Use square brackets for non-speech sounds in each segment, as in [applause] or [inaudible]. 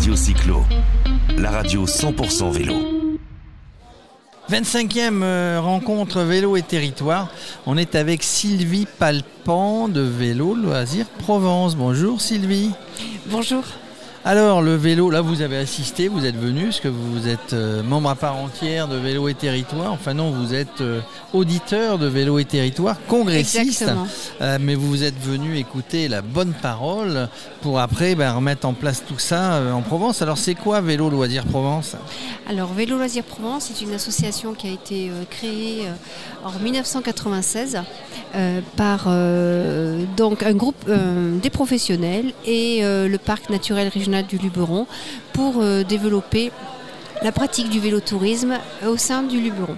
Radio Cyclo, la radio 100% vélo. 25e euh, rencontre vélo et territoire. On est avec Sylvie Palpan de Vélo Loisirs Provence. Bonjour Sylvie. Bonjour. Alors le vélo, là vous avez assisté, vous êtes venu, parce que vous êtes euh, membre à part entière de Vélo et Territoire. Enfin non, vous êtes euh, auditeur de Vélo et Territoire, congressiste. Euh, mais vous êtes venu écouter la bonne parole pour après ben, remettre en place tout ça en Provence. Alors c'est quoi Vélo Loisirs Provence? Alors Vélo Loisirs Provence est une association qui a été créée en 1996 euh, par donc un groupe des professionnels et le parc naturel régional du Luberon pour euh, développer la pratique du vélotourisme au sein du Luberon.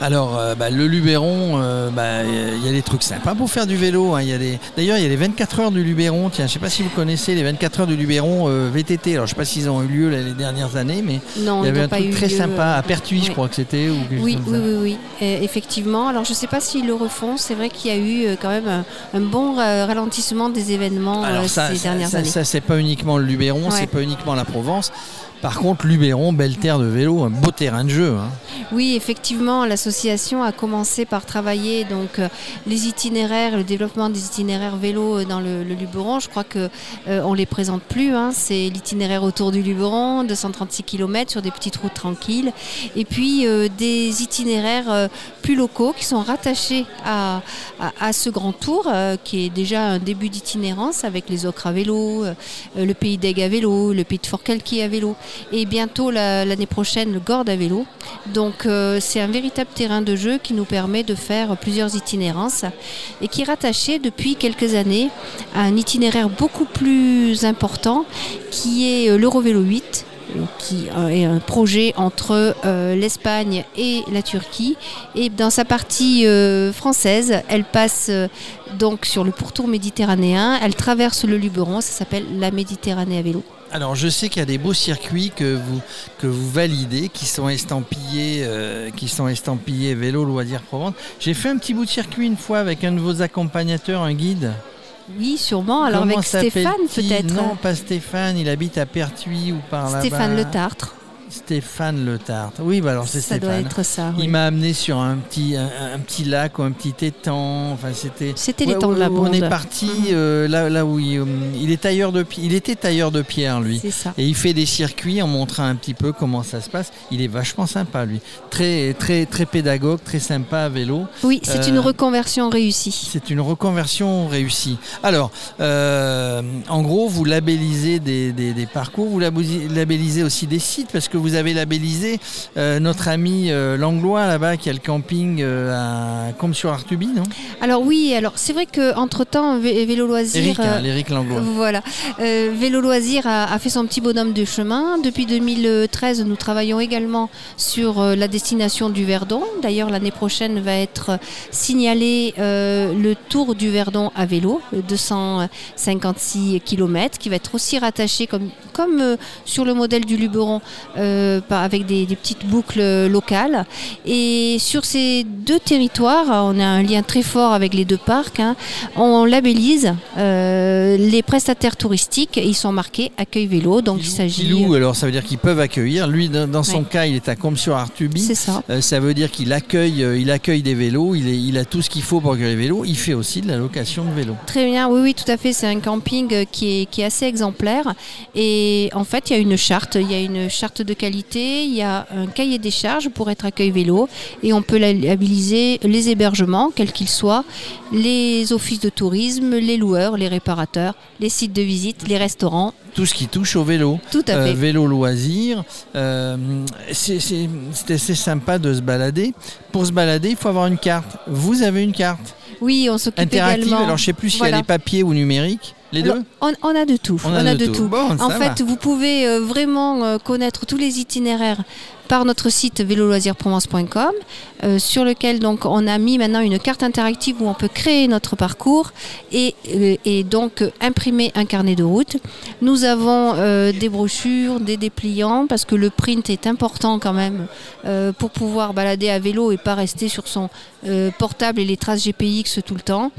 Alors, euh, bah, le Luberon, euh, bah, il y a des trucs sympas pour faire du vélo. hein. Il y a des- D'ailleurs, il y a les 24 heures du Luberon. Tiens, je ne sais pas si vous connaissez les 24 heures du Luberon euh, VTT. Alors, je ne sais pas s'ils ont eu lieu les dernières années, mais il y avait un pas truc très lieu, sympa à Pertuis, je crois que c'était. ou Oui, oui, oui, oui, effectivement. Alors je ne sais pas s'ils le refont. C'est vrai qu'il y a eu quand même un, un bon ralentissement des événements Alors, ça, ces ça, dernières ça, années. ça, c'est pas uniquement le Luberon, Ouais. c'est pas uniquement la Provence. Par contre, Luberon, belle terre de vélo, un beau terrain de jeu. hein. Oui, effectivement, l'association a commencé par travailler donc euh, les itinéraires, le développement des itinéraires vélo euh, dans le, Luberon. Je crois que euh, on les présente plus. hein. C'est l'itinéraire autour du Luberon, 236 km sur des petites routes tranquilles, et puis euh, des itinéraires plus locaux qui sont rattachés à, ce grand tour qui est déjà un début d'itinérance avec les Ocres à vélo, le pays d'Aigle à vélo, le pays de Fort-Calquier à vélo, et bientôt la- l'année prochaine le Gordes à vélo. Donc euh, c'est un véritable terrain de jeu qui nous permet de faire plusieurs itinérances et qui est rattaché depuis quelques années à un itinéraire beaucoup plus important qui est euh, l'Eurovélo 8 euh, qui est un projet entre l'Espagne et la Turquie. Et dans sa partie française, elle passe donc sur le pourtour méditerranéen, elle traverse le Luberon, ça s'appelle la Méditerranée à vélo. Alors, je sais qu'il y a des beaux circuits que vous, que vous validez, qui sont estampillés, euh, qui sont estampillés Vélo Loisirs Provence. J'ai fait un petit bout de circuit une fois avec un de vos accompagnateurs, un guide. Oui, sûrement. Alors Comment avec Stéphane peut-être. Non, pas Stéphane, il habite à Pertuis ou par là-bas. Stéphane Le Tartre. Stéphane Le Tartre. Oui, bah alors c'est Ça Stéphane. doit être ça. oui. Il m'a amené sur un petit, un, un petit lac ou un petit étang. Enfin, c'était. C'était Ouais, temps de la On bande. est parti Mhm. euh, là, là où il, euh, il est tailleur de, il était tailleur de pierre lui. C'est ça. Et il fait des circuits en montrant un petit peu comment ça se passe. Il est vachement sympa lui. Très très très pédagogue, très sympa à vélo. Oui, c'est Euh, une reconversion réussie. C'est une reconversion réussie. Alors, euh, en gros, vous labellisez des, des- des parcours, vous labellisez aussi des sites parce que vous avez labellisé euh, notre ami euh, Langlois là-bas qui a le camping euh, à Combe-sur-Artuby, non? Alors oui, alors c'est vrai que entre temps, Vélo Loisir. Eric, hein, l'Éric Langlois. Voilà. Vélo Loisir a, a fait son petit bonhomme de chemin. Depuis 2013, nous travaillons également sur la destination du Verdon. D'ailleurs, l'année prochaine va être signalé le Tour du Verdon à vélo, euh, 256 km, qui va être aussi rattaché comme, comme sur le modèle du Luberon, euh, avec des, des petites boucles locales. Et sur ces deux territoires, on a un lien très fort avec les deux parcs. hein. On labellise euh, les prestataires touristiques. Ils sont marqués accueil vélo. Donc il s'agit. Pilou, alors ça veut dire qu'ils peuvent accueillir. Lui, dans, dans son Ouais. cas, il est à Combe-sur-Artuby. C'est ça. Euh, ça veut dire qu'il accueille, euh, il accueille des vélos, il, est- il a tout ce qu'il faut pour accueillir les vélos. Il fait aussi de la location de vélos. Très bien, oui, oui, tout à fait. C'est un camping euh, qui est, qui est assez exemplaire. Et en fait, il y a une charte. Il y a une charte de qualité, il y a un cahier des charges pour être accueil vélo. Et on peut labelliser les hébergements, quels qu'ils soient, les offices de tourisme, les loueurs, les réparateurs, les sites de visite, les restaurants. Tout ce qui touche au vélo. Tout à Euh, fait. vélo loisir. Euh, c'est assez sympa de se balader. Pour se balader, il faut avoir une carte. Vous avez une carte Oui, on s'occupe interactive. également. Alors je sais plus si Voilà. elle est papier ou numérique. Les deux on, on a de tout. On a de tout. Bon, en fait, vous pouvez euh, vraiment euh, connaître tous les itinéraires par notre site véloloisirsProvence.com, euh, sur lequel donc on a mis maintenant une carte interactive où on peut créer notre parcours et, euh, et donc imprimer un carnet de route. Nous avons euh, des brochures, des dépliants, parce que le print est important quand même euh, pour pouvoir balader à vélo et pas rester sur son portable et les traces GPX tout le temps.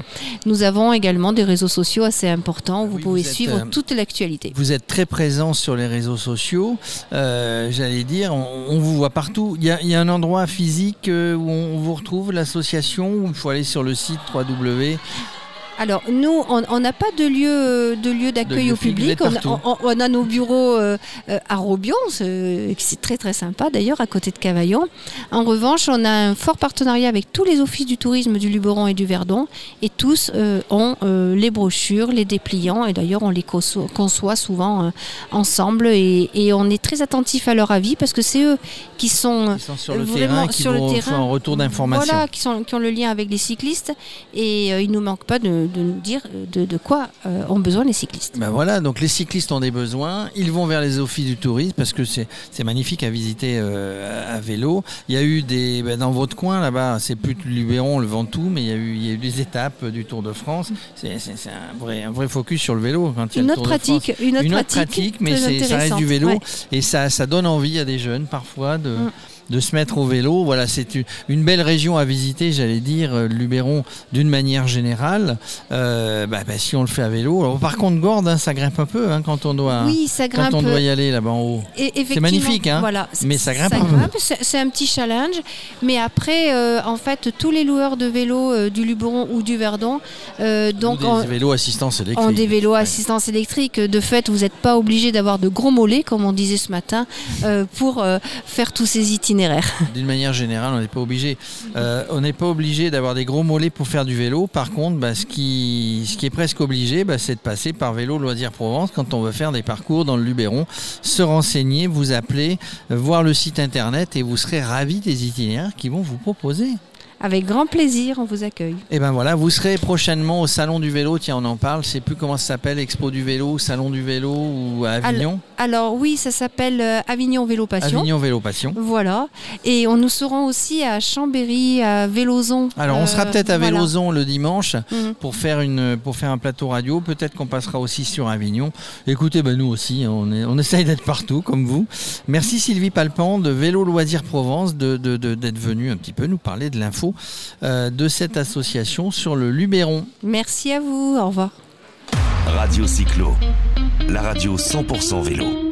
Nous avons également des réseaux sociaux assez importants où vous Oui, pouvez vous êtes, suivre toute l'actualité. Vous êtes très présent sur les réseaux sociaux. J'allais dire, on, on vous voit partout. Il y, a, un endroit physique euh, où on vous retrouve, l'association, où il faut aller sur le site 3W. Alors nous, on n'a pas de lieu de lieu d'accueil au public. On a, partout. on- on a nos bureaux euh, euh, à Robion, c'est très très sympa d'ailleurs, à côté de Cavaillon. En revanche, on a un fort partenariat avec tous les offices du tourisme du Luberon et du Verdon, et tous euh, ont euh, les brochures, les dépliants, et d'ailleurs on les conçoit, souvent ensemble, et, et on est très attentif à leur avis parce que c'est eux qui sont sur le terrain, qui sur le terrain. un retour d'information. Voilà, qui, sont, qui ont le lien avec les cyclistes. Et il ne nous manque pas de, de nous dire de, de quoi euh, ont besoin les cyclistes. Ben voilà, donc les cyclistes ont des besoins, ils vont vers les offices du tourisme parce que c'est magnifique à visiter euh, à vélo. Il y a eu des ben dans votre coin là-bas, c'est plus le Luberon, le Ventoux, mais il y a eu il y a eu des étapes du Tour de France. C'est un vrai un vrai focus sur le vélo quand il y a Une le autre Tour de France. pratique, une autre Une autre pratique, pratique, mais ça reste du vélo ouais. et ça ça donne envie à des jeunes parfois de Mm. De se mettre au vélo. Voilà, c'est une, une belle région à visiter, j'allais dire, euh, Luberon d'une manière générale. Euh, bah, bah, si on le fait à vélo. Alors, par contre, Gordes, hein, ça grimpe un peu hein, quand on doit, Oui, ça quand on doit y aller là-bas en haut. Effectivement, magnifique, hein, voilà, mais ça grimpe un peu. C'est c'est un petit challenge. Mais après, euh, en fait, tous les loueurs de vélos euh, du Luberon ou du Verdon, donc en- des vélos assistance électrique. en des vélos Ouais. assistance électrique. De fait, vous n'êtes pas obligé d'avoir de gros mollets, comme on disait ce matin, pour faire tous ces itinéraires. [laughs] D'une manière générale, on n'est pas obligé. Euh, on n'est pas obligé d'avoir des gros mollets pour faire du vélo. Par contre, bah, ce, qui, qui est presque obligé, bah, c'est de passer par Vélo Loisirs Provence quand on veut faire des parcours dans le Luberon. Se renseigner, vous appeler, euh, voir le site internet et vous serez ravis des itinéraires qu'ils vont vous proposer. Avec grand plaisir, on vous accueille. Et ben voilà, vous serez prochainement au Salon du Vélo. Tiens, on en parle. Je sais plus comment ça s'appelle, Expo du Vélo, Salon du Vélo ou à Avignon. Alors oui, ça s'appelle euh, Avignon Vélo Passion. Avignon Vélo Passion. Voilà. Et on nous serons aussi à Chambéry, à Vélozon. Alors, on sera Euh, peut-être à voilà. Vélozon le dimanche Mhm. pour faire, une, pour faire un plateau radio. Peut-être qu'on passera aussi sur Avignon. Écoutez, ben nous aussi, on, est, on essaye d'être partout comme vous. Merci Sylvie Palpan de Vélo Loisirs Provence de, de- de- d'être venue un petit peu nous parler de l'info euh, de cette association sur le Luberon. Merci à vous. Au revoir. Radio Cyclo, la radio 100% vélo.